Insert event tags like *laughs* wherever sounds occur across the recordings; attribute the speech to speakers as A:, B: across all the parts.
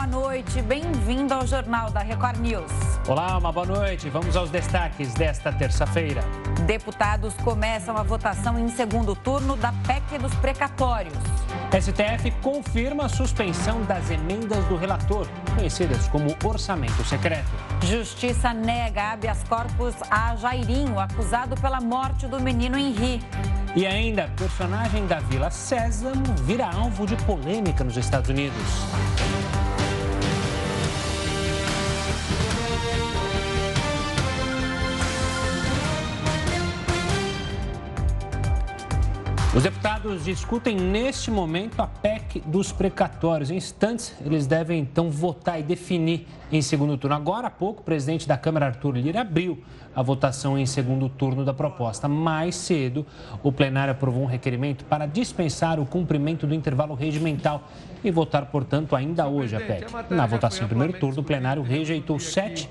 A: boa noite. Bem-vindo ao Jornal da Record News.
B: Olá, uma boa noite. Vamos aos destaques desta terça-feira.
A: Deputados começam a votação em segundo turno da PEC dos precatórios.
B: STF confirma a suspensão das emendas do relator, conhecidas como orçamento secreto.
A: Justiça nega habeas corpus a Jairinho, acusado pela morte do menino Henri.
B: E ainda, personagem da Vila Sésamo vira alvo de polêmica nos Estados Unidos. Os deputados discutem neste momento a PEC dos precatórios. Em instantes, eles devem então votar e definir em segundo turno. Agora há pouco, o presidente da Câmara, Arthur Lira, abriu a votação em segundo turno da proposta. Mais cedo, o plenário aprovou um requerimento para dispensar o cumprimento do intervalo regimental e votar, portanto, ainda hoje a PEC. Na votação em primeiro turno, o plenário rejeitou sete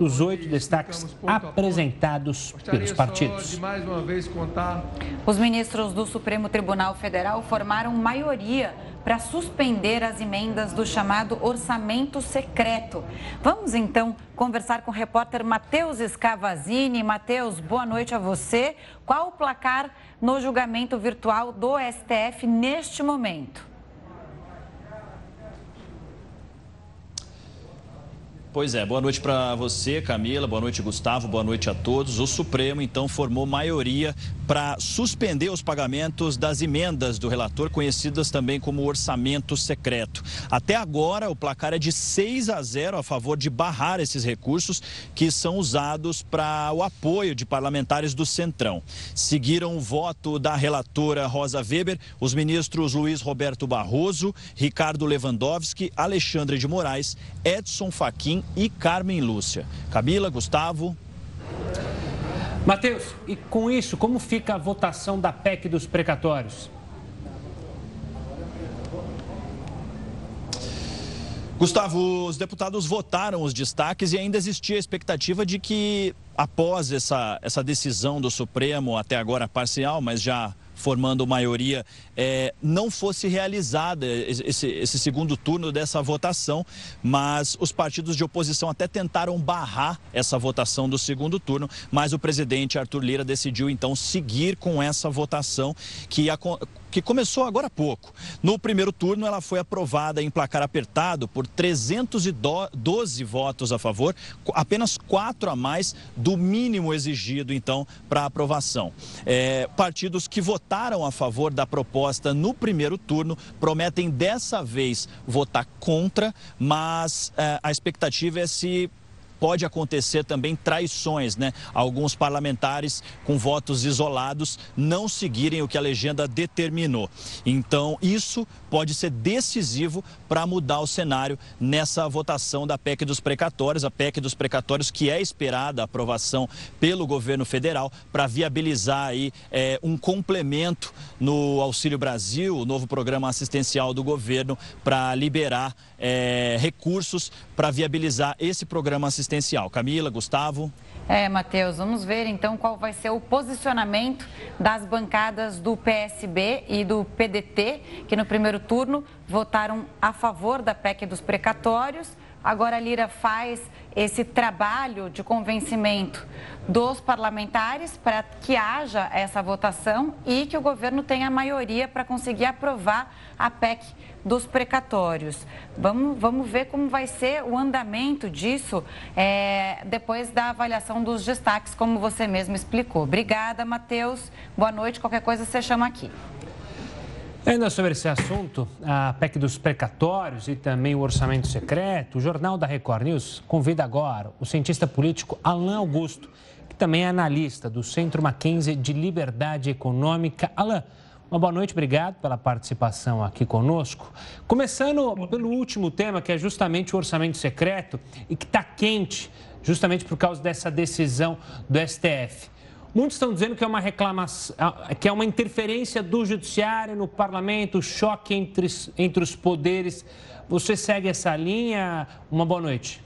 B: dos oito destaques apresentados pelos partidos.
A: Os ministros do Supremo Tribunal Federal formaram maioria para suspender as emendas do chamado orçamento secreto. Vamos então conversar com o repórter Matheus Escavazini. Matheus, boa noite a você. Qual o placar no julgamento virtual do STF neste momento?
C: Pois é, boa noite para você, Camila, boa noite, Gustavo, boa noite a todos. O Supremo, então, formou maioria para suspender os pagamentos das emendas do relator, conhecidas também como orçamento secreto. Até agora, o placar é de 6 a 0 a favor de barrar esses recursos que são usados para o apoio de parlamentares do Centrão. Seguiram o voto da relatora Rosa Weber, os ministros Luiz Roberto Barroso, Ricardo Lewandowski, Alexandre de Moraes, Edson Fachin e Carmen Lúcia. Camila, Gustavo.
B: Matheus, e com isso, como fica a votação da PEC dos precatórios?
C: Gustavo, os deputados votaram os destaques e ainda existia a expectativa de que, após essa, essa decisão do Supremo, até agora parcial, mas já formando maioria, é, não fosse realizada esse, esse, segundo turno dessa votação, mas os partidos de oposição até tentaram barrar essa votação do segundo turno, mas o presidente Arthur Lira decidiu então seguir com essa votação que ia que começou agora há pouco. No primeiro turno, ela foi aprovada em placar apertado por 312 votos a favor, apenas quatro a mais do mínimo exigido, então, para aprovação. É, partidos que votaram a favor da proposta no primeiro turno prometem dessa vez votar contra, mas é, a expectativa é se pode acontecer também traições, né? Alguns parlamentares com votos isolados não seguirem o que a legenda determinou. Então, isso pode ser decisivo para mudar o cenário nessa votação da PEC dos precatórios, a PEC dos precatórios que é esperada a aprovação pelo governo federal para viabilizar aí é, um complemento no Auxílio Brasil, o novo programa assistencial do governo para liberar é, recursos para viabilizar esse programa assistencial. Camila, Gustavo.
A: É, Matheus, vamos ver então qual vai ser o posicionamento das bancadas do PSB e do PDT, que no primeiro turno votaram a favor da PEC dos precatórios. Agora a Lira faz esse trabalho de convencimento dos parlamentares para que haja essa votação e que o governo tenha maioria para conseguir aprovar a PEC dos precatórios. Vamos, vamos ver como vai ser o andamento disso é, depois da avaliação dos destaques, como você mesmo explicou. Obrigada, Matheus. Boa noite. Qualquer coisa você chama aqui.
B: Ainda sobre esse assunto, a PEC dos precatórios e também o orçamento secreto, o Jornal da Record News convida agora o cientista político Alain Augusto, que também é analista do Centro Mackenzie de Liberdade Econômica. Alain, uma boa noite, obrigado pela participação aqui conosco. Começando pelo último tema, que é justamente o orçamento secreto e que está quente, justamente por causa dessa decisão do STF. Muitos estão dizendo que é uma reclamação, que é uma interferência do judiciário no parlamento, choque entre, entre os poderes. Você segue essa linha? Uma boa noite.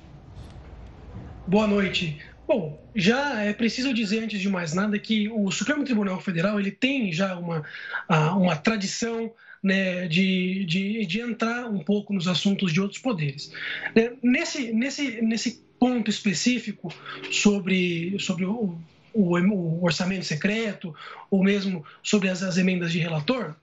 D: Boa noite. Bom, já é preciso dizer antes de mais nada que o Supremo Tribunal Federal ele tem já uma, uma tradição né, de, de, de entrar um pouco nos assuntos de outros poderes. Né, nesse, nesse, nesse ponto específico sobre, sobre o, o, o orçamento secreto, ou mesmo sobre as, as emendas de relator,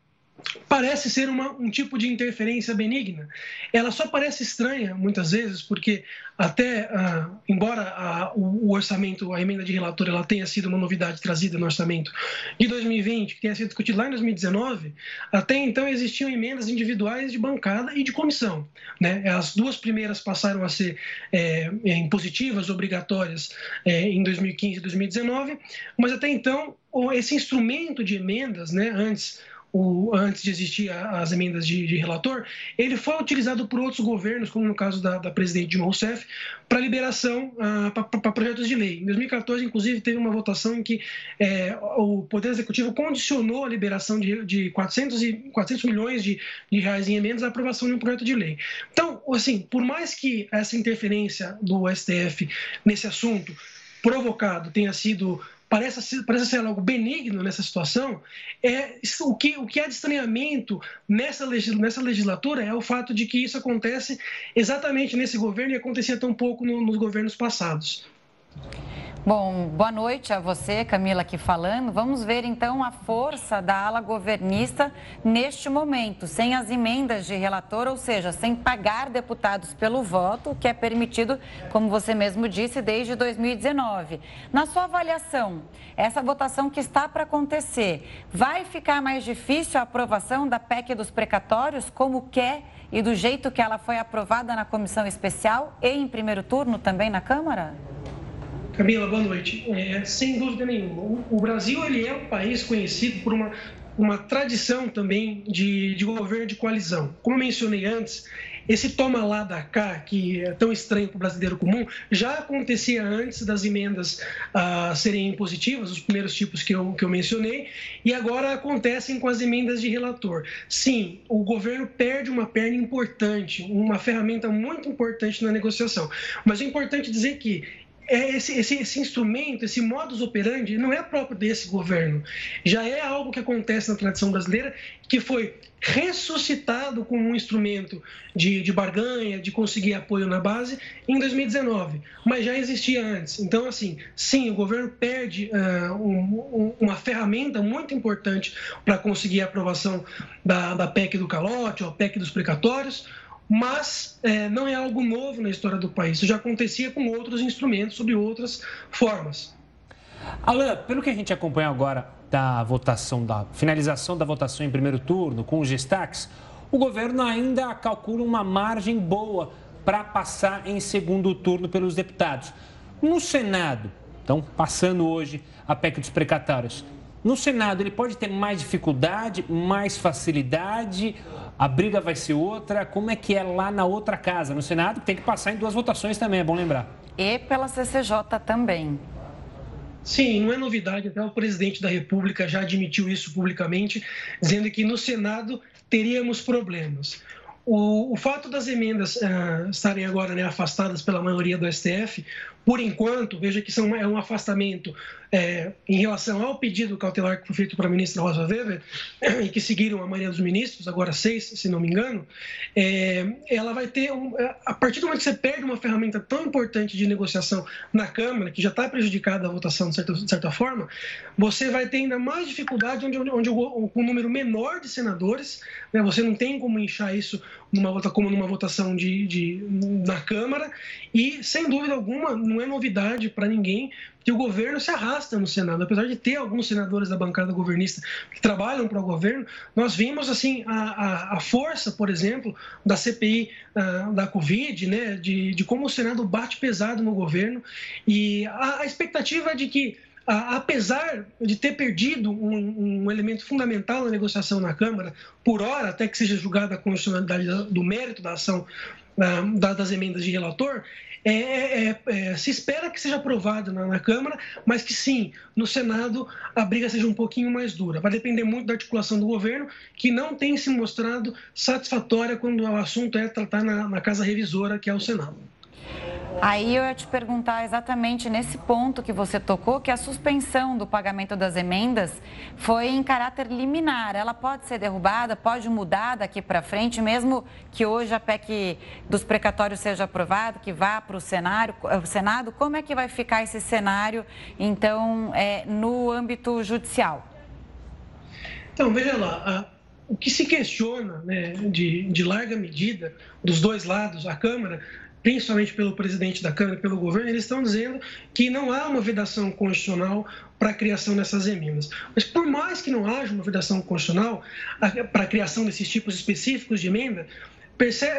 D: parece ser uma, um tipo de interferência benigna. Ela só parece estranha, muitas vezes, porque até, ah, embora a, o, o, orçamento, a emenda de relator, ela tenha sido uma novidade trazida no orçamento de 2020, que tenha sido discutido lá em 2019, até então existiam emendas individuais de bancada e de comissão. Né? As duas primeiras passaram a ser é, impositivas, obrigatórias, é, em 2015 e 2019, mas até então esse instrumento de emendas, né, antes o, antes de existir as emendas de, de, relator, ele foi utilizado por outros governos, como no caso da, da presidente Dilma Rousseff, para liberação uh, para projetos de lei. Em 2014, inclusive, teve uma votação em que é, o Poder Executivo condicionou a liberação de, de 400, e, 400 milhões de, de reais em emendas à aprovação de um projeto de lei. Então, assim, por mais que essa interferência do STF nesse assunto provocado tenha sido parece, parece ser algo benigno nessa situação, é o que, o que há de estranhamento nessa, nessa legislatura é o fato de que isso acontece exatamente nesse governo e acontecia tão pouco no, nos governos passados.
A: Bom, boa noite a você, Camila, aqui falando. Vamos ver então a força da ala governista neste momento, sem as emendas de relator, ou seja, sem pagar deputados pelo voto, que é permitido, como você mesmo disse, desde 2019. Na sua avaliação, essa votação que está para acontecer, vai ficar mais difícil a aprovação da PEC dos precatórios, como quer e do jeito que ela foi aprovada na comissão especial e em primeiro turno também na Câmara?
D: Camila, boa noite. É, sem dúvida nenhuma. O, Brasil ele é um país conhecido por uma, uma tradição também de, de governo de coalizão. Como mencionei antes, esse toma lá da cá, que é tão estranho para o brasileiro comum, já acontecia antes das emendas uh, serem impositivas, os primeiros tipos que eu, que eu mencionei, e agora acontecem com as emendas de relator. Sim, o governo perde uma perna importante, uma ferramenta muito importante na negociação. Mas é importante dizer que esse, esse, esse, instrumento, esse modus operandi, não é próprio desse governo. Já é algo que acontece na tradição brasileira, que foi ressuscitado como um instrumento de, de barganha, de conseguir apoio na base, em 2019, mas já existia antes. Então, assim, sim, o governo perde uh, um, um, uma ferramenta muito importante para conseguir a aprovação da, da PEC do calote, ou a PEC dos precatórios, mas é, não é algo novo na história do país. Isso já acontecia com outros instrumentos, sob outras formas.
B: Alan, pelo que a gente acompanha agora da votação, da finalização da votação em primeiro turno, com os destaques, o governo ainda calcula uma margem boa para passar em segundo turno pelos deputados. No Senado, então, passando hoje a PEC dos precatórios, no Senado ele pode ter mais dificuldade, mais facilidade a briga vai ser outra. Como é que é lá na outra casa? No Senado tem que passar em duas votações também, é bom lembrar.
A: E pela CCJ também.
D: Sim, não é novidade, até o presidente da República já admitiu isso publicamente, dizendo que no Senado teríamos problemas. O, o fato das emendas uh, estarem agora né, afastadas pela maioria do STF, por enquanto, veja que são, é um afastamento é, em relação ao pedido cautelar que foi feito para a ministra Rosa Weber, *clears throat* e que seguiram a maioria dos ministros, agora seis, se não me engano, é, ela vai ter, um, é, a partir do momento que você perde uma ferramenta tão importante de negociação na Câmara, que já está prejudicada a votação de certa, de certa, forma, você vai ter ainda mais dificuldade onde, onde, o, um número menor de senadores, né, você não tem como inchar isso numa, como numa votação de, de, na Câmara, e sem dúvida alguma, não é novidade para ninguém que o governo se arrasta no Senado. Apesar de ter alguns senadores da bancada governista que trabalham para o governo, nós vimos assim a, a, a força, por exemplo, da CPI uh, ah, da Covid, né, de, de como o Senado bate pesado no governo. E a, a expectativa é de que apesar de ter perdido um, um, elemento fundamental na negociação na Câmara, por hora, até que seja julgada a constitucionalidade do mérito da ação das emendas de relator, é, é, é, é, se espera que seja aprovado na, na, Câmara, mas que sim, no Senado a briga seja um pouquinho mais dura. Vai depender muito da articulação do governo, que não tem se mostrado satisfatória quando o assunto é tratar na, na Casa Revisora, que é o Senado.
A: Aí eu ia te perguntar exatamente nesse ponto que você tocou, que a suspensão do pagamento das emendas foi em caráter liminar. Ela pode ser derrubada, pode mudar daqui para frente, mesmo que hoje a PEC dos precatórios seja aprovada, que vá para o Senado. Como é que vai ficar esse cenário, então, é, no âmbito judicial?
D: Então, veja lá, o que se questiona né, de, de larga medida dos dois lados, a Câmara, principalmente pelo presidente da Câmara e pelo governo, eles estão dizendo que não há uma vedação constitucional para a criação dessas emendas. Mas por mais que não haja uma vedação constitucional para a criação desses tipos específicos de emenda,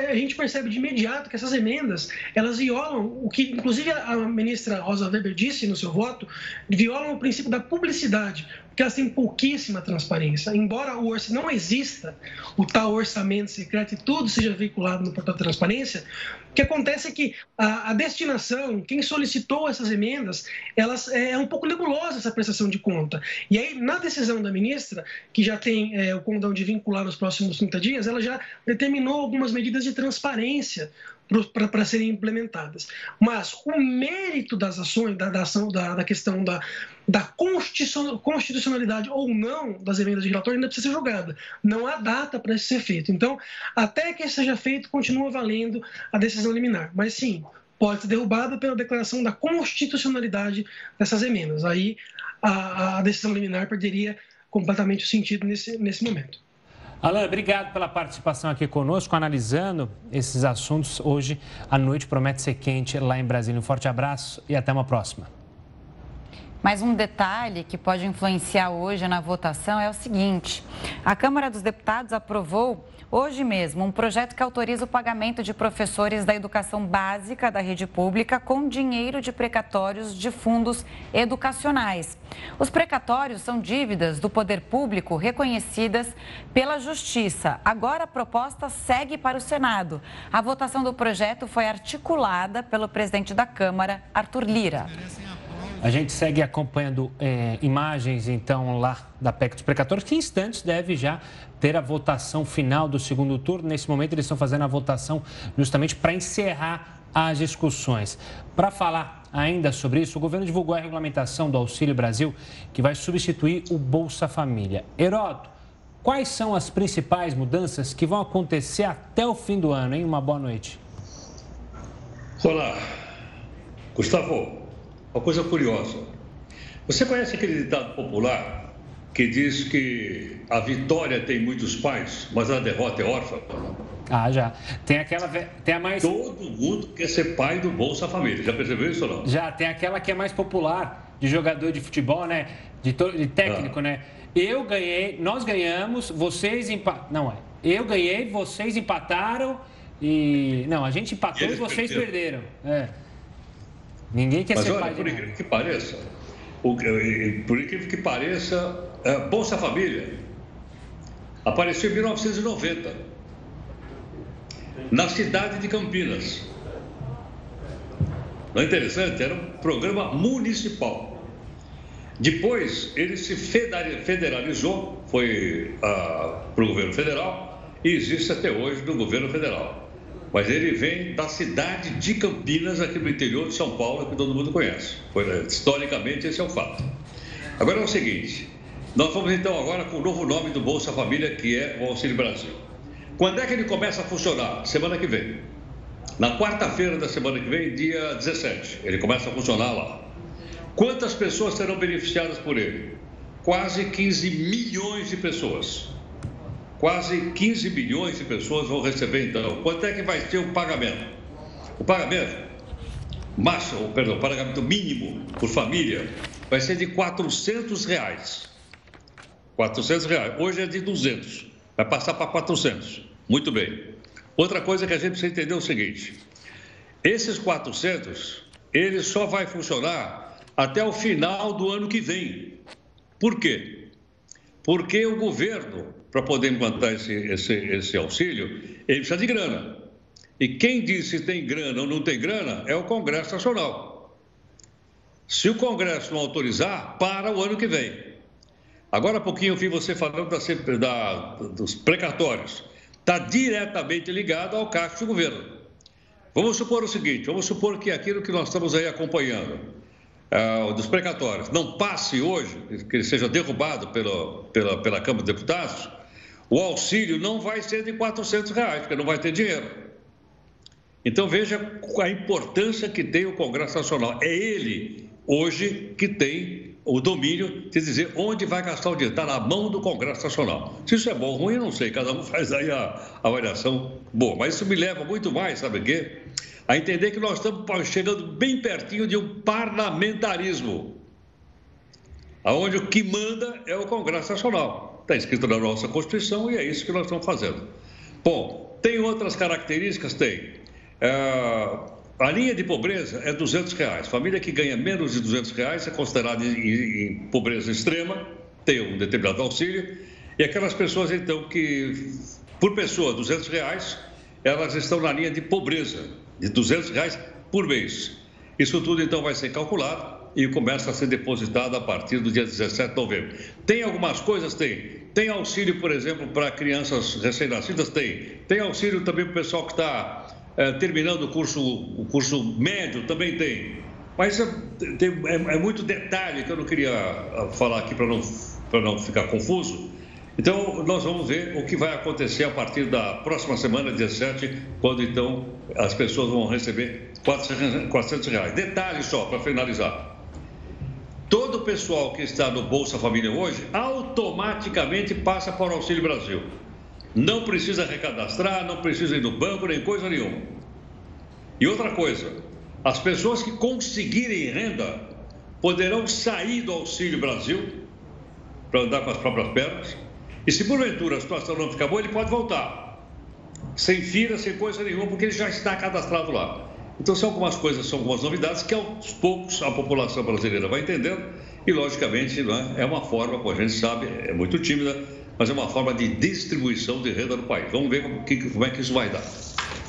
D: a gente percebe de imediato que essas emendas elas violam o que, inclusive, a ministra Rosa Weber disse no seu voto, violam o princípio da publicidade, porque elas têm pouquíssima transparência. Embora o orçamento não exista, o tal orçamento secreto e tudo seja veiculado no portal de transparência, o que acontece é que a, a destinação, quem solicitou essas emendas, elas é, é, um pouco nebulosa essa prestação de conta. E aí, na decisão da ministra, que já tem é, o condão de vincular nos próximos 30 dias, ela já determinou algumas medidas de transparência para serem implementadas. Mas o mérito das ações, da, da ação, da, da, questão da, da constitucionalidade ou não das emendas de relatório ainda precisa ser julgada. Não há data para isso ser feito. Então, até que seja feito, continua valendo a decisão liminar. Mas sim, pode ser derrubada pela declaração da constitucionalidade dessas emendas. Aí a, a decisão liminar perderia completamente o sentido nesse, nesse momento.
B: Alain, obrigado pela participação aqui conosco, analisando esses assuntos. Hoje à noite promete ser quente lá em Brasília. Um forte abraço e até uma próxima.
A: Mas um detalhe que pode influenciar hoje na votação é o seguinte: a Câmara dos Deputados aprovou hoje mesmo um projeto que autoriza o pagamento de professores da educação básica da rede pública com dinheiro de precatórios de fundos educacionais. Os precatórios são dívidas do poder público reconhecidas pela Justiça. Agora a proposta segue para o Senado. A votação do projeto foi articulada pelo presidente da Câmara, Arthur Lira.
B: A gente segue acompanhando é, imagens, então, lá da PEC dos precatórios, que em instantes deve já ter a votação final do segundo turno. Nesse momento, eles estão fazendo a votação justamente para encerrar as discussões. Para falar ainda sobre isso, o governo divulgou a regulamentação do Auxílio Brasil, que vai substituir o Bolsa Família. Heroto, quais são as principais mudanças que vão acontecer até o fim do ano, hein? Uma boa noite.
E: Olá, Gustavo. Uma coisa curiosa. Você conhece aquele ditado popular que diz que a vitória tem muitos pais, mas a derrota é órfã?
B: Ah, já. Tem aquela. Tem a mais.
E: Todo mundo quer ser pai do Bolsa Família. Já percebeu isso ou não?
B: Já. Tem aquela que é mais popular, de jogador de futebol, né? De, to... de técnico, ah. né? Eu ganhei, nós ganhamos, vocês empataram. Não, é. Eu ganhei, vocês empataram e. Não, a gente empatou e, e vocês perderam. perderam. É. Ninguém quer
E: Mas
B: ser
E: olha,
B: pai
E: por incrível que pareça, o, por incrível que pareça, é, Bolsa Família apareceu em 1990, na cidade de Campinas. Não é interessante? Era um programa municipal. Depois ele se federalizou, foi ah, para o governo federal e existe até hoje no governo federal mas ele vem da cidade de Campinas, aqui no interior de São Paulo, que todo mundo conhece. Né, historicamente, esse é o fato. Agora é o seguinte: nós vamos então agora com o novo nome do Bolsa Família, que é o Auxílio Brasil. Quando é que ele começa a funcionar? Semana que vem. Na quarta-feira da semana que vem, dia 17, ele começa a funcionar lá. Quantas pessoas serão beneficiadas por ele? Quase 15 milhões de pessoas. Quase 15 bilhões de pessoas vão receber então. Quanto é que vai ser o pagamento? O pagamento, máximo, perdão, o pagamento mínimo por família vai ser de 400 reais. 400 reais. Hoje é de 200. Vai passar para 400. Muito bem. Outra coisa que a gente precisa entender é o seguinte: esses 400, ele só vai funcionar até o final do ano que vem. Por quê? Porque o governo para poder implantar esse, esse, esse auxílio, ele precisa de grana. E quem diz se tem grana ou não tem grana é o Congresso Nacional. Se o Congresso não autorizar, para o ano que vem. Agora há pouquinho eu vi você falando da, da, dos precatórios. Está diretamente ligado ao caixa do governo. Vamos supor o seguinte: vamos supor que aquilo que nós estamos aí acompanhando, uh, dos precatórios, não passe hoje, que ele seja derrubado pelo, pela, pela Câmara de Deputados, o auxílio não vai ser de R$ reais, porque não vai ter dinheiro. Então veja a importância que tem o Congresso Nacional. É ele, hoje, que tem o domínio de dizer onde vai gastar o dinheiro. Está na mão do Congresso Nacional. Se isso é bom ou ruim, eu não sei. Cada um *laughs* faz aí a avaliação boa. Mas isso me leva muito mais, sabe o quê? A entender que nós estamos chegando bem pertinho de um parlamentarismo. Onde o que manda é o Congresso Nacional. Está escrito na nossa Constituição e é isso que nós estamos fazendo. Bom, tem outras características? Tem. É, a linha de pobreza é 200 reais. Família que ganha menos de 200 reais é considerada em, em pobreza extrema, tem um determinado auxílio. E aquelas pessoas, então, que por pessoa 200 reais, elas estão na linha de pobreza, de 200 reais por mês. Isso tudo, então, vai ser calculado e começa a ser depositado a partir do dia 17 de novembro. Tem algumas coisas? Tem. Tem auxílio, por exemplo, para crianças recém-nascidas? Tem. Tem auxílio também para o pessoal que está é, terminando o curso, o curso médio, também tem. Mas é, é, é muito detalhe que eu não queria ah, falar aqui para não, não ficar confuso. Então, nós vamos ver o que vai acontecer a partir da próxima semana, 17, quando então as pessoas vão receber 400 reais. Detalhe só, para finalizar. Todo o pessoal que está no Bolsa Família hoje automaticamente passa para o Auxílio Brasil. Não precisa recadastrar, não precisa ir no banco, nem coisa nenhuma. E outra coisa, as pessoas que conseguirem renda poderão sair do Auxílio Brasil para andar com as próprias pernas. E se porventura a situação não ficar boa, ele pode voltar. Sem fila, sem coisa nenhuma, porque ele já está cadastrado lá. Então, são algumas coisas, são algumas novidades que aos poucos a população brasileira vai entendendo e, logicamente, não é, uma forma, como a gente sabe, é muito tímida, mas é uma forma de distribuição de renda no país. Vamos ver como, como é que isso vai dar.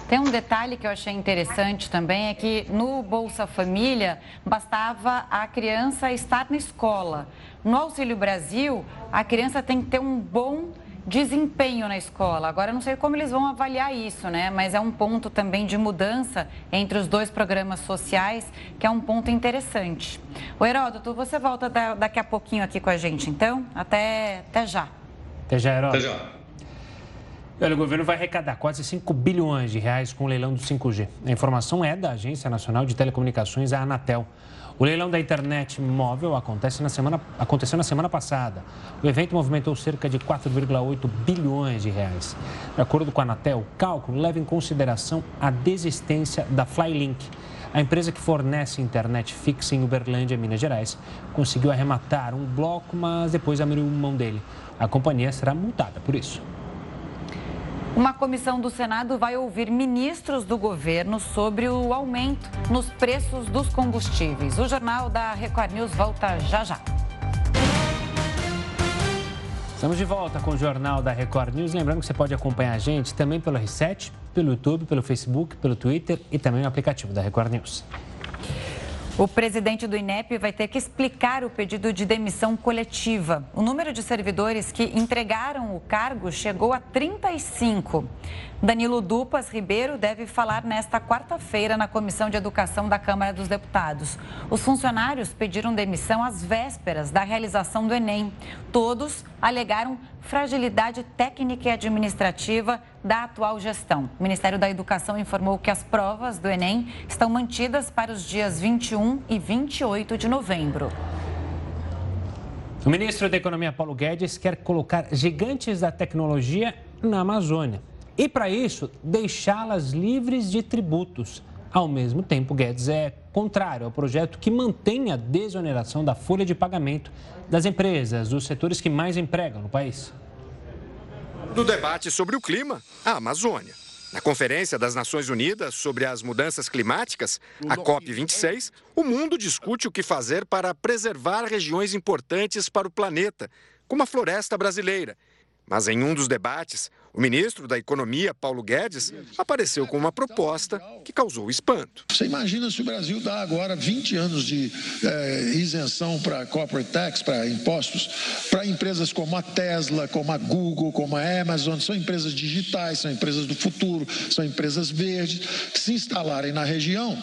A: Tem um detalhe que eu achei interessante também, é que no Bolsa Família bastava a criança estar na escola. No Auxílio Brasil, a criança tem que ter um bom desempenho na escola. Agora, eu não sei como eles vão avaliar isso, né? Mas é um ponto também de mudança entre os dois programas sociais, que é um ponto interessante. O Heródoto, você volta daqui a pouquinho aqui com a gente, então? Até, até já.
B: Até já, Herói.
E: Até já.
B: Olha, o governo vai arrecadar quase 5 bilhões de reais com o leilão do 5G. A informação é da Agência Nacional de Telecomunicações, a Anatel. O leilão da internet móvel acontece na semana, aconteceu na semana passada. O evento movimentou cerca de 4,8 bilhões de reais. De acordo com a Anatel, o cálculo leva em consideração a desistência da Flylink. A empresa que fornece internet fixa em Uberlândia, Minas Gerais, conseguiu arrematar um bloco, mas depois abriu mão dele. A companhia será multada por isso.
A: Uma comissão do Senado vai ouvir ministros do governo sobre o aumento nos preços dos combustíveis. O jornal da Record News volta já já.
B: Estamos de volta com o Jornal da Record News. Lembrando que você pode acompanhar a gente também pelo R7, pelo YouTube, pelo Facebook, pelo Twitter e também no aplicativo da Record News.
A: O presidente do INEP vai ter que explicar o pedido de demissão coletiva. O número de servidores que entregaram o cargo chegou a 35. Danilo Dupas Ribeiro deve falar nesta quarta-feira na Comissão de Educação da Câmara dos Deputados. Os funcionários pediram demissão às vésperas da realização do Enem. Todos alegaram fragilidade técnica e administrativa da atual gestão. O Ministério da Educação informou que as provas do Enem estão mantidas para os dias 21 e 28 de novembro.
B: O ministro da Economia, Paulo Guedes, quer colocar gigantes da tecnologia na Amazônia e, para isso, deixá-las livres de tributos. Ao mesmo tempo, Guedes é contrário ao projeto que mantém a desoneração da folha de pagamento das empresas, dos setores que mais empregam no país.
F: No debate sobre o clima, a Amazônia. Na Conferência das Nações Unidas sobre as Mudanças Climáticas, a COP26, o mundo discute o que fazer para preservar regiões importantes para o planeta, como a floresta brasileira. Mas em um dos debates, O ministro da Economia, Paulo Guedes, apareceu com uma proposta que causou espanto.
G: Você imagina se o Brasil dá agora 20 anos de é, isenção para corporate tax, para impostos, para empresas como a Tesla, como a Google, como a Amazon, são empresas digitais, são empresas do futuro, são empresas verdes, se instalarem na região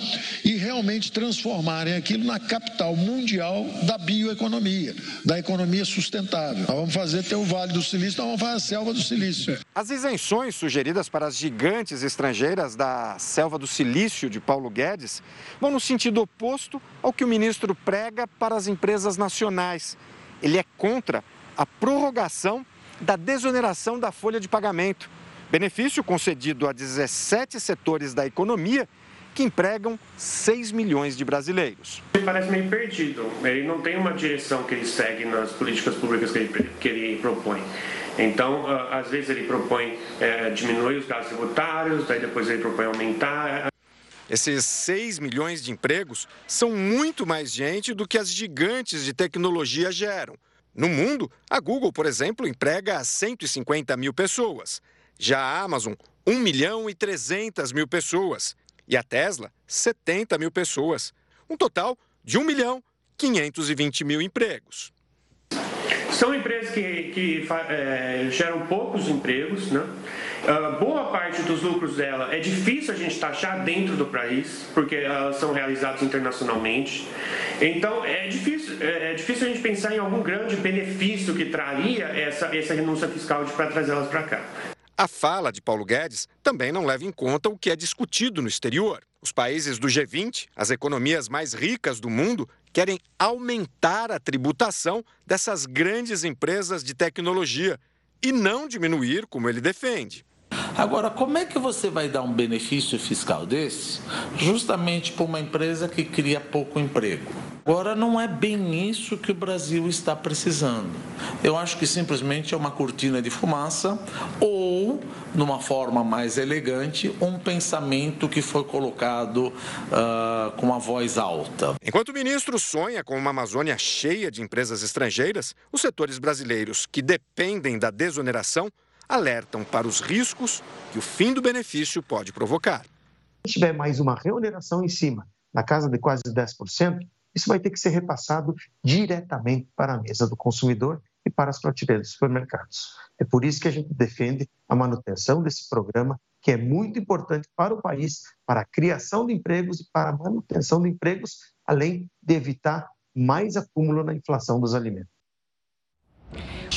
G: e realmente transformarem aquilo na capital mundial da bioeconomia, da economia sustentável. Nós vamos fazer ter o Vale do Silício, nós vamos fazer a selva do Silício.
F: As isenções sugeridas para as gigantes estrangeiras da selva do silício de Paulo Guedes vão no sentido oposto ao que o ministro prega para as empresas nacionais. Ele é contra a prorrogação da desoneração da folha de pagamento, benefício concedido a 17 setores da economia que empregam 6 milhões de brasileiros.
H: Ele parece meio perdido. Ele não tem uma direção que ele segue nas políticas públicas que ele, que ele propõe. Então, às vezes ele propõe é, diminuir os gastos tributários, daí depois ele propõe aumentar.
F: Esses 6 milhões de empregos são muito mais gente do que as gigantes de tecnologia geram. No mundo, a Google, por exemplo, emprega 150 mil pessoas. Já a Amazon, 1 milhão e 300 mil pessoas. E a Tesla, 70 mil pessoas. Um total de 1 milhão 520 mil empregos.
H: São empresas que, que é, geram poucos empregos, né? Uh, boa parte dos lucros dela é difícil a gente taxar dentro do país, porque elas são realizadas internacionalmente. Então é difícil, é, é difícil a gente pensar em algum grande benefício que traria essa, essa renúncia fiscal para trazê-las para cá.
F: A fala de Paulo Guedes também não leva em conta o que é discutido no exterior. Os países do G20, as economias mais ricas do mundo, querem aumentar a tributação dessas grandes empresas de tecnologia e não diminuir, como ele defende.
I: Agora, como é que você vai dar um benefício fiscal desse justamente para uma empresa que cria pouco emprego? Agora, não é bem isso que o Brasil está precisando. Eu acho que simplesmente é uma cortina de fumaça ou, numa forma mais elegante, um pensamento que foi colocado uh, com uma voz alta.
F: Enquanto o ministro sonha com uma Amazônia cheia de empresas estrangeiras, os setores brasileiros que dependem da desoneração alertam para os riscos que o fim do benefício pode provocar.
J: Se tiver mais uma reoneração em cima, na casa de quase 10%, isso vai ter que ser repassado diretamente para a mesa do consumidor e para as prateleiras dos supermercados. É por isso que a gente defende a manutenção desse programa, que é muito importante para o país, para a criação de empregos e para a manutenção de empregos, além de evitar mais acúmulo na inflação dos alimentos.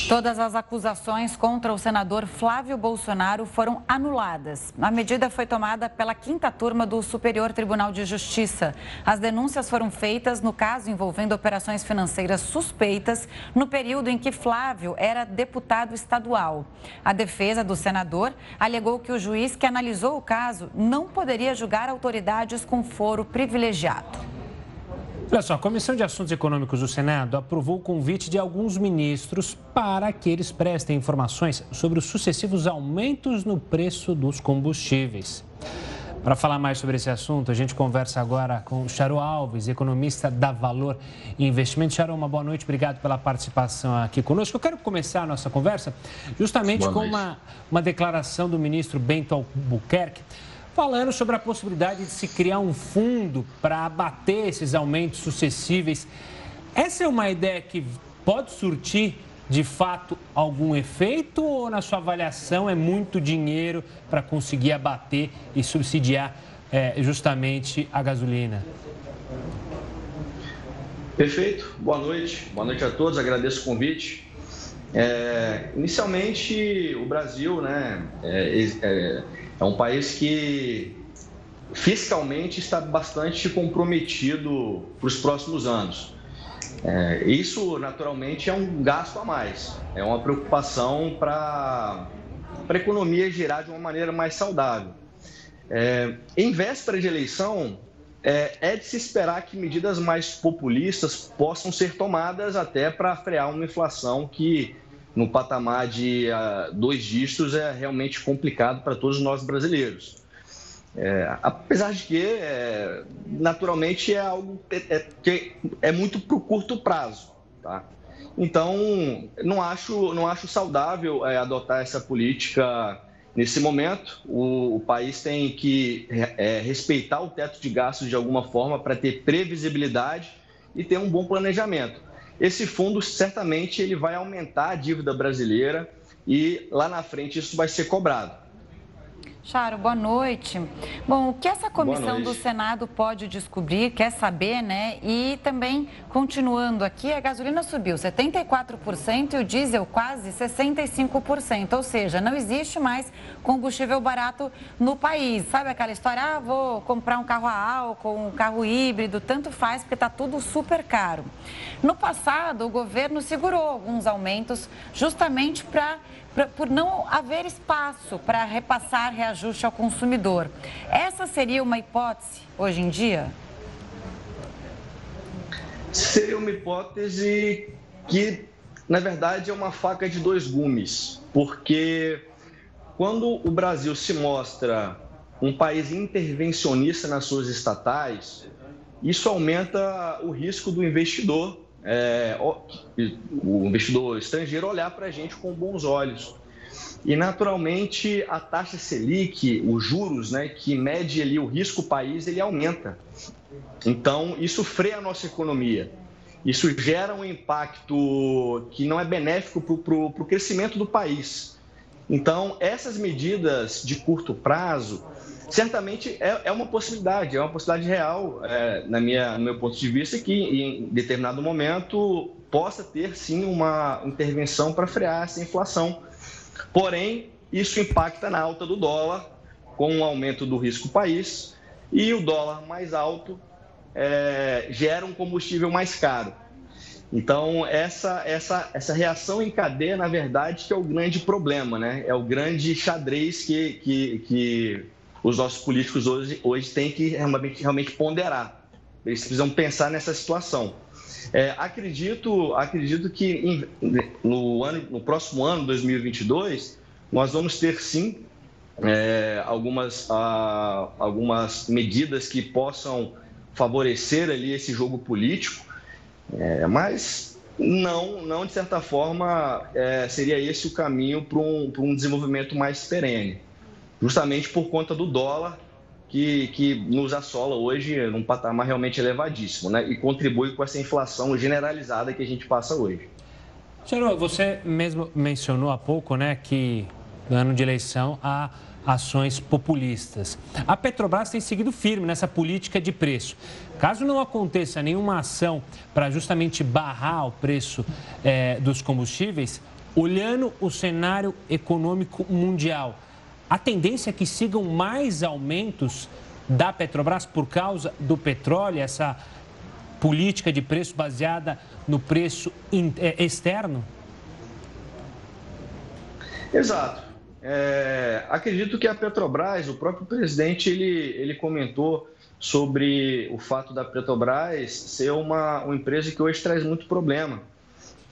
A: Todas as acusações contra o senador Flávio Bolsonaro foram anuladas. A medida foi tomada pela quinta turma do Superior Tribunal de Justiça. As denúncias foram feitas no caso envolvendo operações financeiras suspeitas no período em que Flávio era deputado estadual. A defesa do senador alegou que o juiz que analisou o caso não poderia julgar autoridades com foro privilegiado.
B: Olha só, a Comissão de Assuntos Econômicos do Senado aprovou o convite de alguns ministros para que eles prestem informações sobre os sucessivos aumentos no preço dos combustíveis. Para falar mais sobre esse assunto, a gente conversa agora com Charo Alves, economista da Valor Investimento. Charo, uma boa noite, obrigado pela participação aqui conosco. Eu quero começar a nossa conversa justamente com uma, uma declaração do ministro Bento Albuquerque falando sobre a possibilidade de se criar um fundo para abater esses aumentos sucessíveis. Essa é uma ideia que pode surtir de fato algum efeito ou na sua avaliação é muito dinheiro para conseguir abater e subsidiar é, justamente a gasolina?
K: Perfeito, boa noite, boa noite a todos, agradeço o convite. É, inicialmente, o Brasil né, é, é um país que fiscalmente está bastante comprometido para os próximos anos. É, isso, naturalmente, é um gasto a mais, é uma preocupação para a economia girar de uma maneira mais saudável. É, em véspera de eleição, é, é, de se esperar que medidas mais populistas possam ser tomadas até para frear uma inflação que no patamar de uh, dois dígitos é realmente complicado para todos nós brasileiros. É, apesar de que, é, naturalmente, é algo é, que é muito para o curto prazo. Tá? Então, não acho, não acho saudável é, adotar essa política Nesse momento, o, o país tem que é, respeitar o teto de gastos de alguma forma para ter previsibilidade e ter um bom planejamento. Esse fundo certamente ele vai aumentar a dívida brasileira e lá na frente isso vai ser cobrado.
A: Charo, boa noite. Bom, o que essa comissão do Senado pode descobrir, quer saber, né? E também, continuando aqui, a gasolina subiu 74% e o diesel quase 65%. Ou seja, não existe mais combustível barato no país. Sabe aquela história? Ah, vou comprar um carro a álcool, um carro híbrido, tanto faz, porque está tudo super caro. No passado, o governo segurou alguns aumentos justamente para por não haver espaço para repassar reajuste ao consumidor. Essa seria uma hipótese hoje em dia?
K: Seria uma hipótese que, na verdade, é uma faca de dois gumes, porque quando o Brasil se mostra um país intervencionista nas suas estatais, isso aumenta o risco do investidor é, o investidor estrangeiro olhar para a gente com bons olhos. E, naturalmente, a taxa Selic, os juros, né, que mede ali o risco país, ele aumenta. Então, isso freia a nossa economia. Isso gera um impacto que não é benéfico para o crescimento do país. Então, essas medidas de curto prazo, certamente é, é uma possibilidade, é uma possibilidade real, é, na minha, no meu ponto de vista, que em determinado momento possa ter sim uma intervenção para frear essa inflação. Porém, isso impacta na alta do dólar, com o um aumento do risco país, e o dólar mais alto é, gera um combustível mais caro. Então, essa, essa, essa reação em cadeia, na verdade, que é o grande problema, né? É o grande xadrez que, que, que os nossos políticos hoje, hoje têm que realmente, realmente ponderar. Eles precisam pensar nessa situação. É, acredito, acredito que em, no, ano, no próximo ano, 2022, nós vamos ter sim é, algumas, a, algumas medidas que possam favorecer ali esse jogo político, é, mas não, não de certa forma é, seria esse o caminho para um, um desenvolvimento mais perene justamente por conta do dólar que, que nos assola hoje num patamar realmente elevadíssimo, né? E contribui com essa inflação generalizada que a gente passa hoje.
B: Senhor, você mesmo mencionou há pouco, né, que no ano de eleição há ações populistas. A Petrobras tem seguido firme nessa política de preço. Caso não aconteça nenhuma ação para justamente barrar o preço é, dos combustíveis, olhando o cenário econômico mundial, a tendência é que sigam mais aumentos da Petrobras por causa do petróleo, essa política de preço baseada no preço é, externo?
K: Exato. É, acredito que a Petrobras, o próprio presidente, ele, ele comentou sobre o fato da Petrobras ser uma, uma empresa que hoje traz muito problema.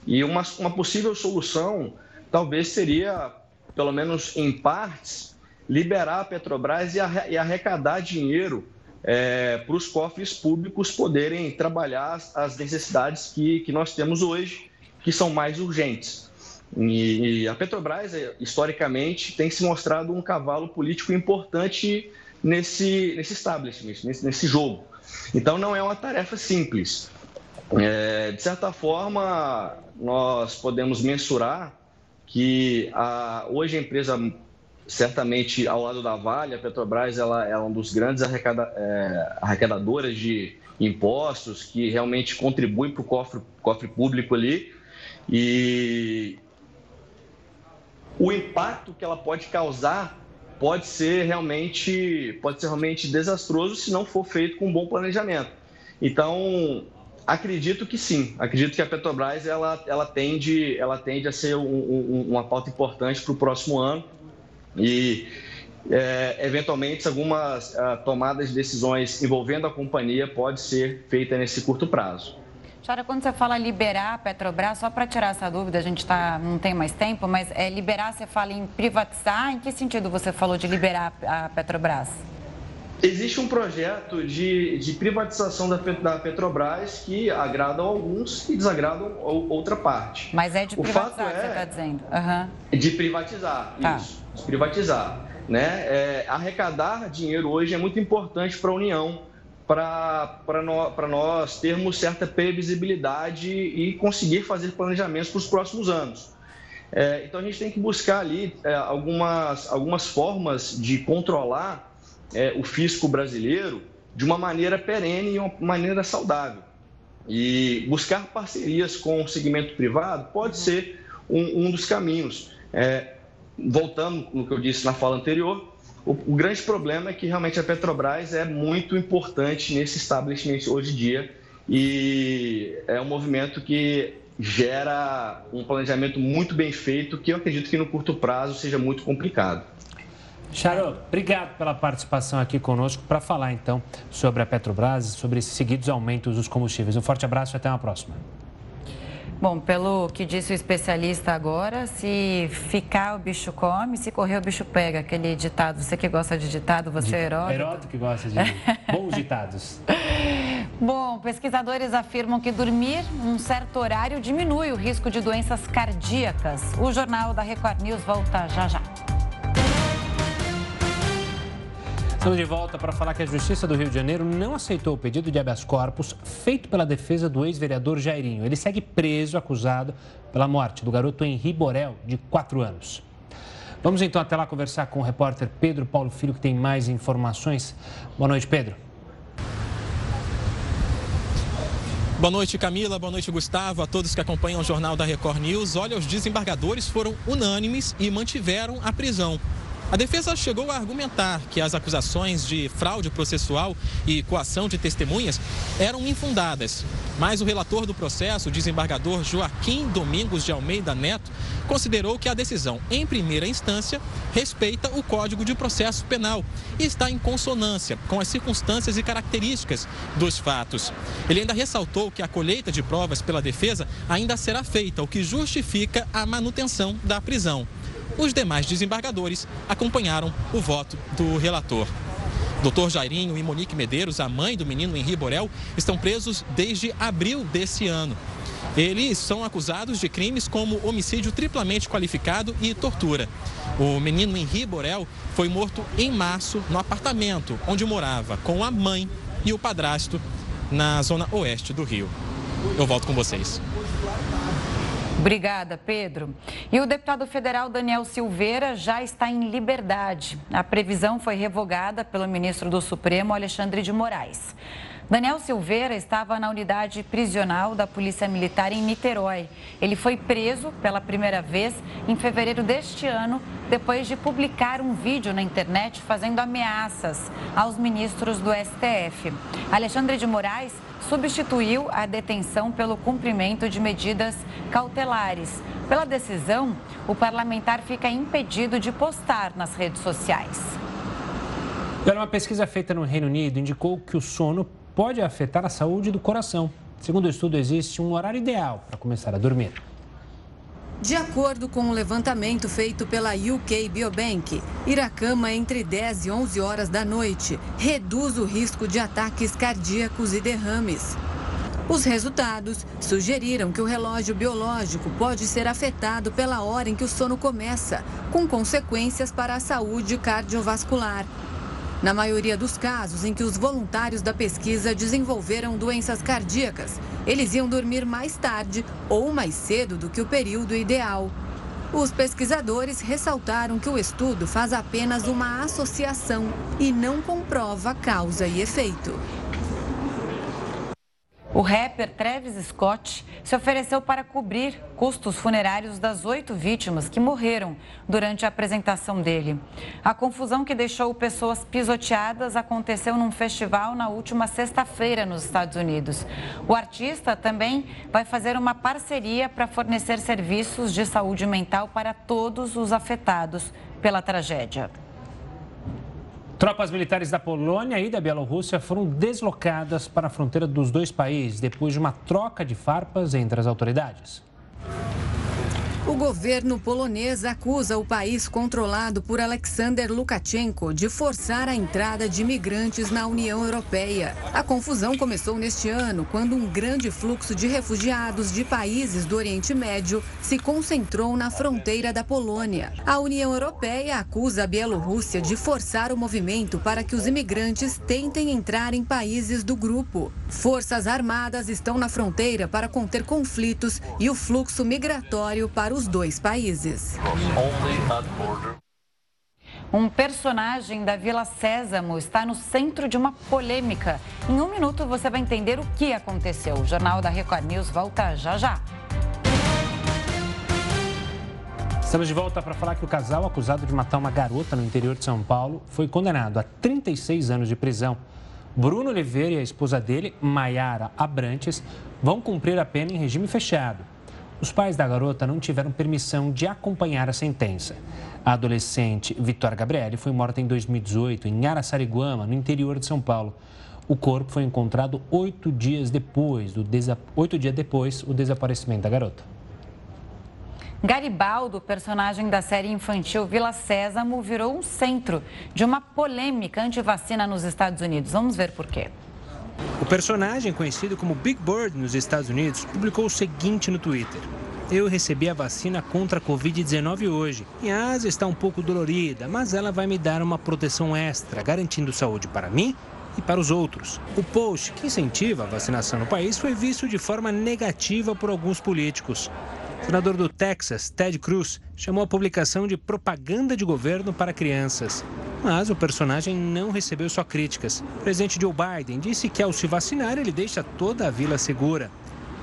K: E uma, uma possível solução talvez seria pelo menos em partes, liberar a Petrobras e arrecadar dinheiro é, para os cofres públicos poderem trabalhar as necessidades que, que nós temos hoje, que são mais urgentes. E, a Petrobras, é, historicamente, tem se mostrado um cavalo político importante nesse, nesse establishment, nesse, nesse jogo. Então, não é uma tarefa simples. É, de certa forma, nós podemos mensurar que a, hoje a empresa, certamente ao lado da Vale, a Petrobras ela é um dos grandes arrecada, é, arrecadadoras de impostos, que realmente contribui para o cofre, cofre público ali. E o impacto que ela pode causar pode ser realmente pode ser realmente desastroso se não for feito com um bom planejamento. Então, Acredito que sim. Acredito que a Petrobras ela, ela, tende, ela tende a ser um, um, uma pauta importante para o próximo ano e, é, eventualmente, algumas uh, tomadas de decisões envolvendo a companhia pode ser feita nesse curto prazo.
A: Chara, quando você fala liberar a Petrobras, só para tirar essa dúvida, a gente tá, não tem mais tempo, mas é liberar, você fala em privatizar, em que sentido você falou de liberar a Petrobras?
K: Existe um projeto de, de privatização da, da Petrobras que agrada alguns e desagrada outra parte.
A: Mas é de privatizar, é, você está dizendo?
K: Uhum. De privatizar, tá. isso. De privatizar. Né? É, arrecadar dinheiro hoje é muito importante para a União, para no, nós termos certa previsibilidade e conseguir fazer planejamentos para os próximos anos. É, então a gente tem que buscar ali é, algumas, algumas formas de controlar é, o fisco brasileiro de uma maneira perene e uma maneira saudável. E buscar parcerias com o segmento privado pode ser um, um dos caminhos. É, voltando no que eu disse na fala anterior, o, o, grande problema é que realmente a Petrobras é muito importante nesse estabelecimento hoje em dia e é um movimento que gera um planejamento muito bem feito que eu acredito que no curto prazo seja muito complicado.
B: Charo, obrigado pela participação aqui conosco para falar então sobre a Petrobras sobre esses seguidos aumentos dos combustíveis. Um forte abraço e até uma próxima.
A: Bom, pelo que disse o especialista agora, se ficar o bicho come, se correr o bicho pega, aquele ditado. Você que gosta de ditado, você é Heródoto?
B: Heródoto que gosta de *laughs* bons ditados.
A: Bom, pesquisadores afirmam que dormir um certo horário diminui o risco de doenças cardíacas. O Jornal da Record News volta já já.
B: Estamos de volta para falar que a Justiça do Rio de Janeiro não aceitou o pedido de habeas corpus feito pela defesa do ex-vereador Jairinho. Ele segue preso, acusado pela morte do garoto Henri Borel, de 4 anos. Vamos então até lá conversar com o repórter Pedro Paulo Filho, que tem mais informações. Boa noite, Pedro.
L: Boa noite, Camila. Boa noite, Gustavo. A todos que acompanham o Jornal da Record News. Olha, os desembargadores foram unânimes e mantiveram a prisão. A defesa chegou a argumentar que as acusações de fraude processual e coação de testemunhas eram infundadas. Mas o relator do processo, o desembargador Joaquim Domingos de Almeida Neto, considerou que a decisão, em primeira instância, respeita o Código de Processo Penal e está em consonância com as circunstâncias e características dos fatos. Ele ainda ressaltou que a colheita de provas pela defesa ainda será feita, o que justifica a manutenção da prisão. Os demais desembargadores acompanharam o voto do relator. Doutor Jairinho e Monique Medeiros, a mãe do menino Henri Borel, estão presos desde abril desse ano. Eles são acusados de crimes como homicídio triplamente qualificado e tortura. O menino Henri Borel foi morto em março no apartamento onde morava com a mãe e o padrasto na zona oeste do Rio. Eu volto com vocês.
A: Obrigada, Pedro. E o deputado federal Daniel Silveira já está em liberdade. A previsão foi revogada pelo ministro do Supremo, Alexandre de Moraes. Daniel Silveira estava na unidade prisional da Polícia Militar em Niterói. Ele foi preso pela primeira vez em fevereiro deste ano, depois de publicar um vídeo na internet fazendo ameaças aos ministros do STF. Alexandre de Moraes substituiu a detenção pelo cumprimento de medidas cautelares. Pela decisão, o parlamentar fica impedido de postar nas redes sociais.
B: Uma pesquisa feita no Reino Unido indicou que o sono pode afetar a saúde do coração. Segundo o estudo, existe um horário ideal para começar a dormir.
M: De acordo com um levantamento feito pela UK Biobank, ir à cama entre 10 e 11 horas da noite reduz o risco de ataques cardíacos e derrames. Os resultados sugeriram que o relógio biológico pode ser afetado pela hora em que o sono começa, com consequências para a saúde cardiovascular. Na maioria dos casos em que os voluntários da pesquisa desenvolveram doenças cardíacas, eles iam dormir mais tarde ou mais cedo do que o período ideal. Os pesquisadores ressaltaram que o estudo faz apenas uma associação e não comprova causa e efeito.
A: O rapper Travis Scott se ofereceu para cobrir custos funerários das oito vítimas que morreram durante a apresentação dele. A confusão que deixou pessoas pisoteadas aconteceu num festival na última sexta-feira nos Estados Unidos. O artista também vai fazer uma parceria para fornecer serviços de saúde mental para todos os afetados pela tragédia.
B: Tropas militares da Polônia e da Bielorrússia foram deslocadas para a fronteira dos dois países depois de uma troca de farpas entre as autoridades.
M: O governo polonês acusa o país controlado por Alexander Lukashenko de forçar a entrada de imigrantes na União Europeia. A confusão começou neste ano, quando um grande fluxo de refugiados de países do Oriente Médio se concentrou na fronteira da Polônia. A União Europeia acusa a Bielorrússia de forçar o movimento para que os imigrantes tentem entrar em países do grupo. Forças armadas estão na fronteira para conter conflitos e o fluxo migratório para os dois países.
A: Um personagem da Vila Sésamo está no centro de uma polêmica. Em um minuto você vai entender o que aconteceu. O Jornal da Record News volta já já.
B: Estamos de volta para falar que o casal acusado de matar uma garota no interior de São Paulo foi condenado a 36 anos de prisão. Bruno Oliveira e a esposa dele, Maiara Abrantes, vão cumprir a pena em regime fechado. Os pais da garota não tiveram permissão de acompanhar a sentença. A adolescente Vitória Gabriele foi morta em 2018 em Araçariguama, no interior de São Paulo. O corpo foi encontrado oito dias depois do desa... oito dias depois o desaparecimento da garota.
A: Garibaldo, personagem da série infantil Vila Sésamo, virou um centro de uma polêmica anti-vacina nos Estados Unidos. Vamos ver por quê.
B: O personagem, conhecido como Big Bird nos Estados Unidos, publicou o seguinte no Twitter. Eu recebi a vacina contra a Covid-19 hoje. Minha asa está um pouco dolorida, mas ela vai me dar uma proteção extra, garantindo saúde para mim e para os outros. O post que incentiva a vacinação no país foi visto de forma negativa por alguns políticos. O senador do Texas, Ted Cruz, chamou a publicação de propaganda de governo para crianças. Mas o personagem não recebeu só críticas. O presidente Joe Biden disse que ao se vacinar ele deixa toda a vila segura.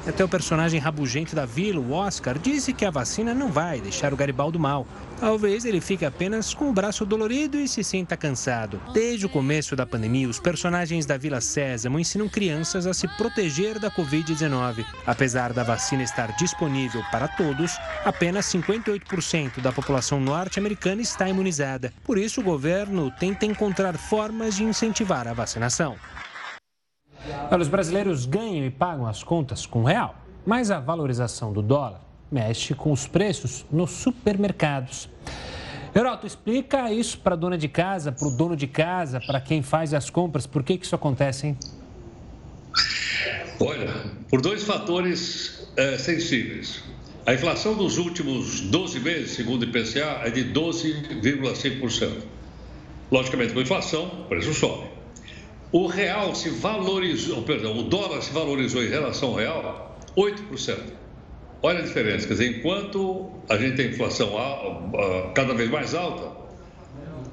B: Até o personagem rabugento da vila, o Oscar, disse que a vacina não vai deixar o Garibaldo mal. Talvez ele fique apenas com o braço dolorido e se sinta cansado. Desde o começo da pandemia, os personagens da Vila Sésamo ensinam crianças a se proteger da Covid-19. Apesar da vacina estar disponível para todos, apenas 58% da população norte-americana está imunizada. Por isso, o governo tenta encontrar formas de incentivar a vacinação. Olha, os brasileiros ganham e pagam as contas com real, mas a valorização do dólar mexe com os preços nos supermercados. Heroto, explica isso para a dona de casa, para o dono de casa, para quem faz as compras. Por que, que isso acontece, hein?
E: Olha, por dois fatores é, sensíveis. A inflação dos últimos 12 meses, segundo o IPCA, é de 12,5%. Logicamente, com a inflação, o preço sobe. O real se valorizou, perdão, o dólar se valorizou em relação ao real 8%. Olha a diferença, quer dizer, enquanto a gente tem inflação cada vez mais alta,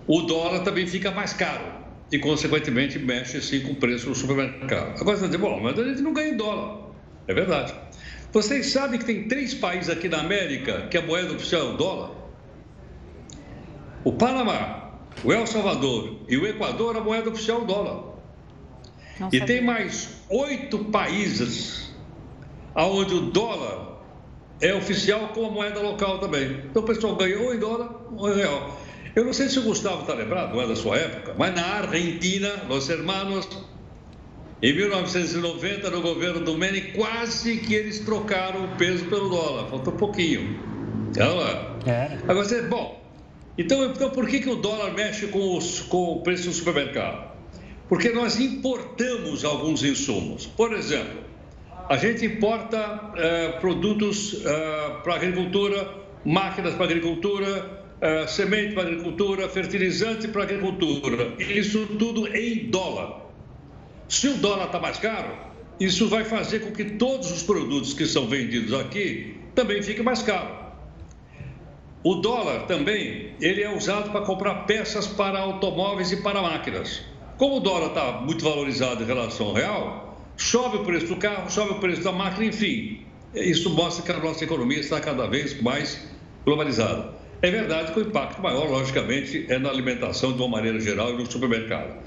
E: o dólar também fica mais caro e, consequentemente, mexe sim com o preço no supermercado. Agora você vai dizer, bom, mas a gente não ganha em dólar. É verdade. Vocês sabem que tem três países aqui na América que a moeda oficial é o dólar? O Panamá, o El Salvador e o Equador, a moeda oficial é o dólar. Não e tem mais oito países onde o dólar é oficial com a moeda local também. Então o pessoal ganha ou em dólar ou em real. Eu não sei se o Gustavo está lembrado, não é da sua época, mas na Argentina, os hermanos, em 1990, no governo do Menem, quase que eles trocaram o peso pelo dólar. Faltou um pouquinho. Então, é. Agora, você, bom, então, então por que, que o dólar mexe com, os, com o preço do supermercado? porque nós importamos alguns insumos. Por exemplo, a gente importa eh, produtos eh, para agricultura, máquinas para agricultura, eh, semente para agricultura, fertilizante para agricultura. Isso tudo em dólar. Se o dólar está mais caro, isso vai fazer com que todos os produtos que são vendidos aqui também fiquem mais caros. O dólar também ele é usado para comprar peças para automóveis e para máquinas. Como o dólar está muito valorizado em relação ao real, sobe o preço do carro, sobe o preço da máquina, enfim. Isso mostra que a nossa economia está cada vez mais globalizada. É verdade que o impacto maior, logicamente, é na alimentação de uma maneira geral e no supermercado.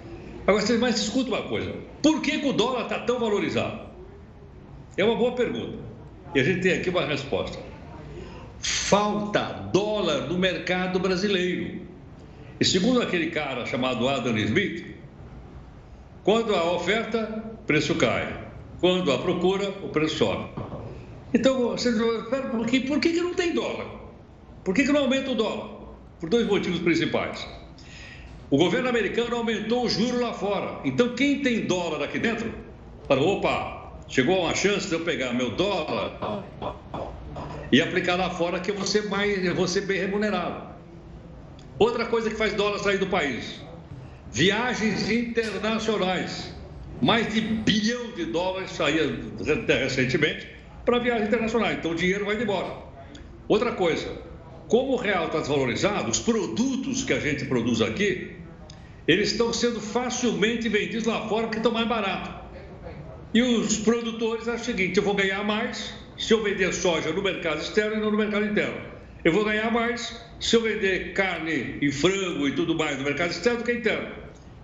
E: Agora, vocês mais escuta uma coisa: por que, que o dólar está tão valorizado? É uma boa pergunta. E a gente tem aqui uma resposta. Falta dólar no mercado brasileiro. E segundo aquele cara chamado Adam Smith, quando há oferta, preço cai. Quando há procura, o preço sobe. Então, você espera por que, por que, que não tem dólar? Por que, que não aumenta o dólar? Por dois motivos principais. O governo americano aumentou o juro lá fora. Então, quem tem dólar aqui dentro, falou, opa, chegou uma chance de eu pegar meu dólar e aplicar lá fora que eu vou ser, mais, eu vou ser bem remunerado. Outra coisa que faz dólar sair do país, viagens internacionais. Mais de bilhão de dólares saía recentemente para viagem internacional. Então, o dinheiro vai embora. Outra coisa, como o real está desvalorizado, os produtos que a gente produz aqui eles estão sendo facilmente vendidos lá fora porque estão mais baratos. E os produtores acham o seguinte: eu vou ganhar mais se eu vender soja no mercado externo e não no mercado interno. Eu vou ganhar mais se eu vender carne e frango e tudo mais no mercado externo do que interno.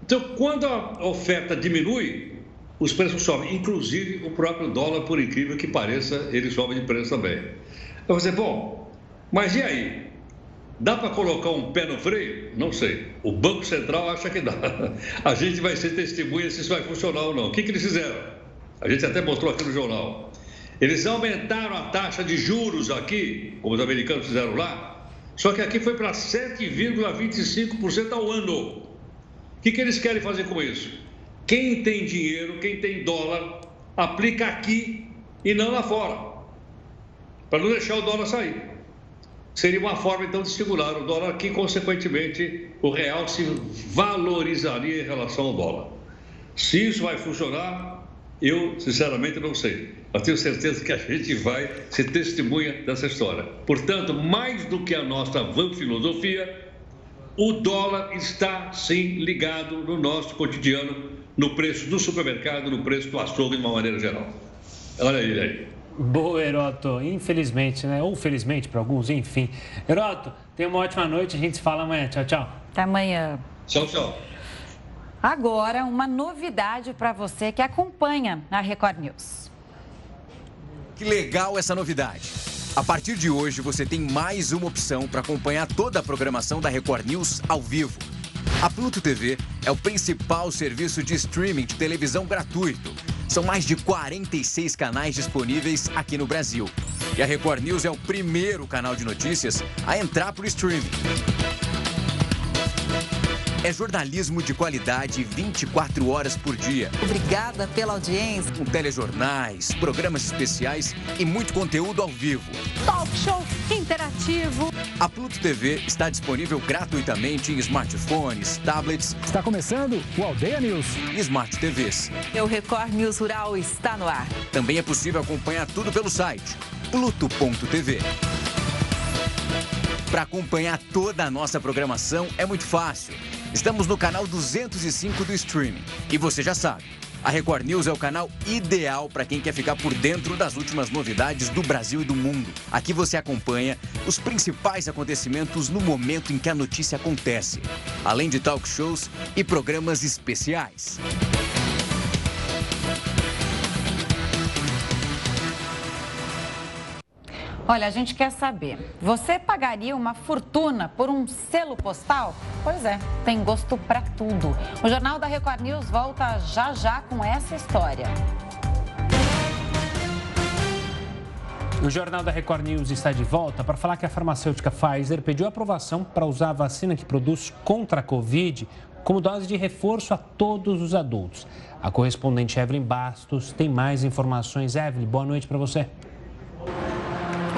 E: Então, quando a oferta diminui, os preços sobem. Inclusive, o próprio dólar, por incrível que pareça, ele sobe de preço também. Eu vou dizer, bom, mas e aí? Dá para colocar um pé no freio? Não sei. O Banco Central acha que dá. *laughs* A gente vai ser testemunha se isso vai funcionar ou não. O que, que eles fizeram? A gente até mostrou aqui no jornal. Eles aumentaram a taxa de juros aqui, como os americanos fizeram lá, só que aqui foi para 7,25% ao ano. Que, que eles querem fazer com isso? Quem tem dinheiro, quem tem dólar, aplica aqui e não lá fora, para não deixar o dólar sair seria uma forma então de segurar o dólar, que consequentemente o real se valorizaria em relação ao dólar. Se isso vai funcionar, eu sinceramente não sei. Mas tenho certeza que a gente vai ser testemunha dessa história. Portanto, mais do que a nossa van filosofia, o dólar está sim ligado no nosso cotidiano, no preço do supermercado, no preço do açougue de uma maneira geral. Olha ele aí.
B: Boa, Heroto. Infelizmente, né? Ou felizmente para alguns, enfim. Heroto, tenha uma ótima noite. A gente se fala amanhã. Tchau, tchau.
A: Até amanhã.
E: Tchau, tchau.
A: Agora, uma novidade para você que acompanha a Record News.
N: Que legal essa novidade. A partir de hoje, você tem mais uma opção para acompanhar toda a programação da Record News ao vivo. A Pluto TV é o principal serviço de streaming de televisão gratuito são mais de 46 canais disponíveis aqui no Brasil. E a Record News é o primeiro canal de notícias a entrar para o streaming. É jornalismo de qualidade 24 horas por dia.
A: Obrigada pela audiência.
N: Com telejornais, programas especiais e muito conteúdo ao vivo.
A: Talk show interativo.
N: A Pluto TV está disponível gratuitamente em smartphones, tablets.
O: Está começando o Aldeia News.
N: E Smart TVs.
A: O Record News Rural está no ar.
N: Também é possível acompanhar tudo pelo site pluto.tv. Para acompanhar toda a nossa programação é muito fácil. Estamos no canal 205 do streaming. E você já sabe, a Record News é o canal ideal para quem quer ficar por dentro das últimas novidades do Brasil e do mundo. Aqui você acompanha os principais acontecimentos no momento em que a notícia acontece, além de talk shows e programas especiais.
A: Olha, a gente quer saber, você pagaria uma fortuna por um selo postal? Pois é, tem gosto para tudo. O Jornal da Record News volta já já com essa história.
B: O Jornal da Record News está de volta para falar que a farmacêutica Pfizer pediu aprovação para usar a vacina que produz contra a Covid como dose de reforço a todos os adultos. A correspondente Evelyn Bastos tem mais informações. Evelyn, boa noite para você.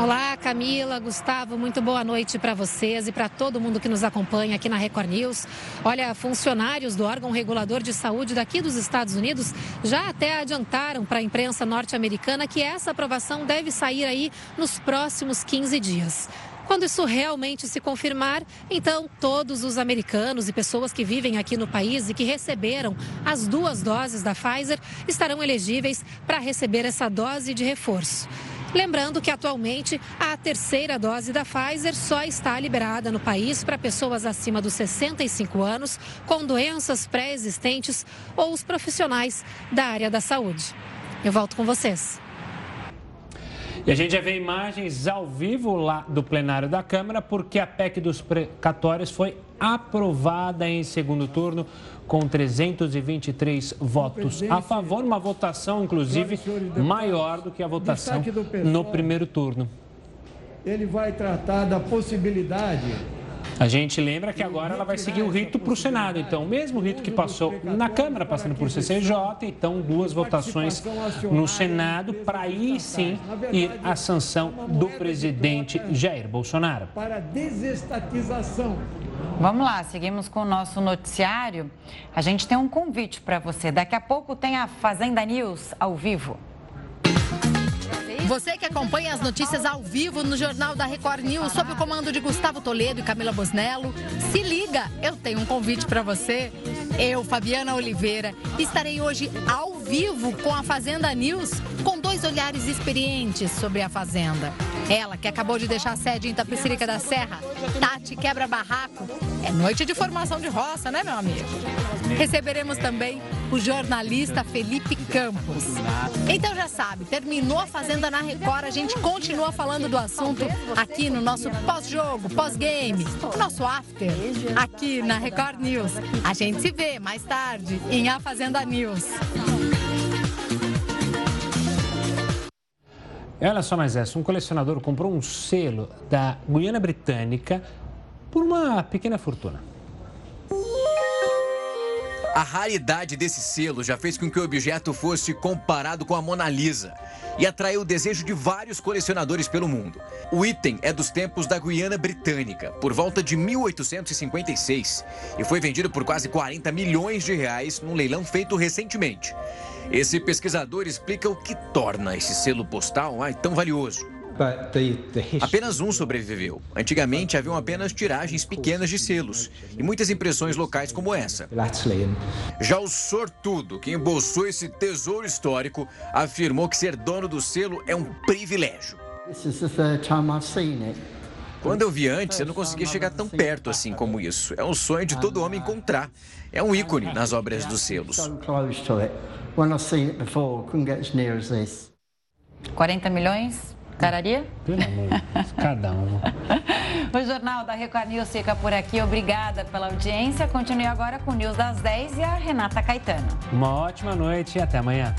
P: Olá, Camila, Gustavo, muito boa noite para vocês e para todo mundo que nos acompanha aqui na Record News. Olha, funcionários do órgão regulador de saúde daqui dos Estados Unidos já até adiantaram para a imprensa norte-americana que essa aprovação deve sair aí nos próximos 15 dias. Quando isso realmente se confirmar, então todos os americanos e pessoas que vivem aqui no país e que receberam as duas doses da Pfizer estarão elegíveis para receber essa dose de reforço. Lembrando que atualmente a terceira dose da Pfizer só está liberada no país para pessoas acima dos 65 anos, com doenças pré-existentes ou os profissionais da área da saúde. Eu volto com vocês.
B: E a gente já vê imagens ao vivo lá do plenário da Câmara, porque a PEC dos precatórios foi aprovada em segundo turno com 323 votos a favor, uma votação, inclusive, maior do que a votação no primeiro turno.
Q: Ele vai tratar da possibilidade
B: a gente lembra que agora ela vai seguir o rito para o Senado. Então, o mesmo rito que passou na Câmara, passando por CCJ, então duas votações no Senado para aí sim ir à sanção do presidente Jair Bolsonaro.
Q: Para desestatização.
A: Vamos lá, seguimos com o nosso noticiário. A gente tem um convite para você. Daqui a pouco tem a Fazenda News ao vivo.
R: Você que acompanha as notícias ao vivo no Jornal da Record News, sob o comando de Gustavo Toledo e Camila Bosnello, se liga, eu tenho um convite para você. Eu, Fabiana Oliveira, estarei hoje ao vivo com a Fazenda News, com dois olhares experientes sobre a Fazenda. Ela, que acabou de deixar a sede em Tapicirica da Serra, Tati Quebra Barraco. É noite de formação de roça, né, meu amigo? Receberemos também o jornalista Felipe Campos. Então já sabe, terminou a Fazenda na Record, a gente continua falando do assunto aqui no nosso pós-jogo, pós-game, nosso after, aqui na Record News. A gente se vê mais tarde em A Fazenda News.
B: Olha só mais essa, um colecionador comprou um selo da Guiana Britânica por uma pequena fortuna.
N: A raridade desse selo já fez com que o objeto fosse comparado com a Mona Lisa e atraiu o desejo de vários colecionadores pelo mundo. O item é dos tempos da Guiana Britânica, por volta de 1856, e foi vendido por quase 40 milhões de reais num leilão feito recentemente. Esse pesquisador explica o que torna esse selo postal tão valioso. Apenas um sobreviveu. Antigamente haviam apenas tiragens pequenas de selos e muitas impressões locais como essa. Já o sortudo que embolsou esse tesouro histórico afirmou que ser dono do selo é um privilégio. Quando eu vi antes, eu não conseguia chegar tão perto assim como isso. É um sonho de todo homem encontrar. É um ícone nas obras dos selos.
A: 40 milhões? Daria?
B: Pelo amor de Deus, cada um. *laughs*
A: o Jornal da Record News fica por aqui. Obrigada pela audiência. Continue agora com o News das 10 e a Renata Caetano.
B: Uma ótima noite e até amanhã.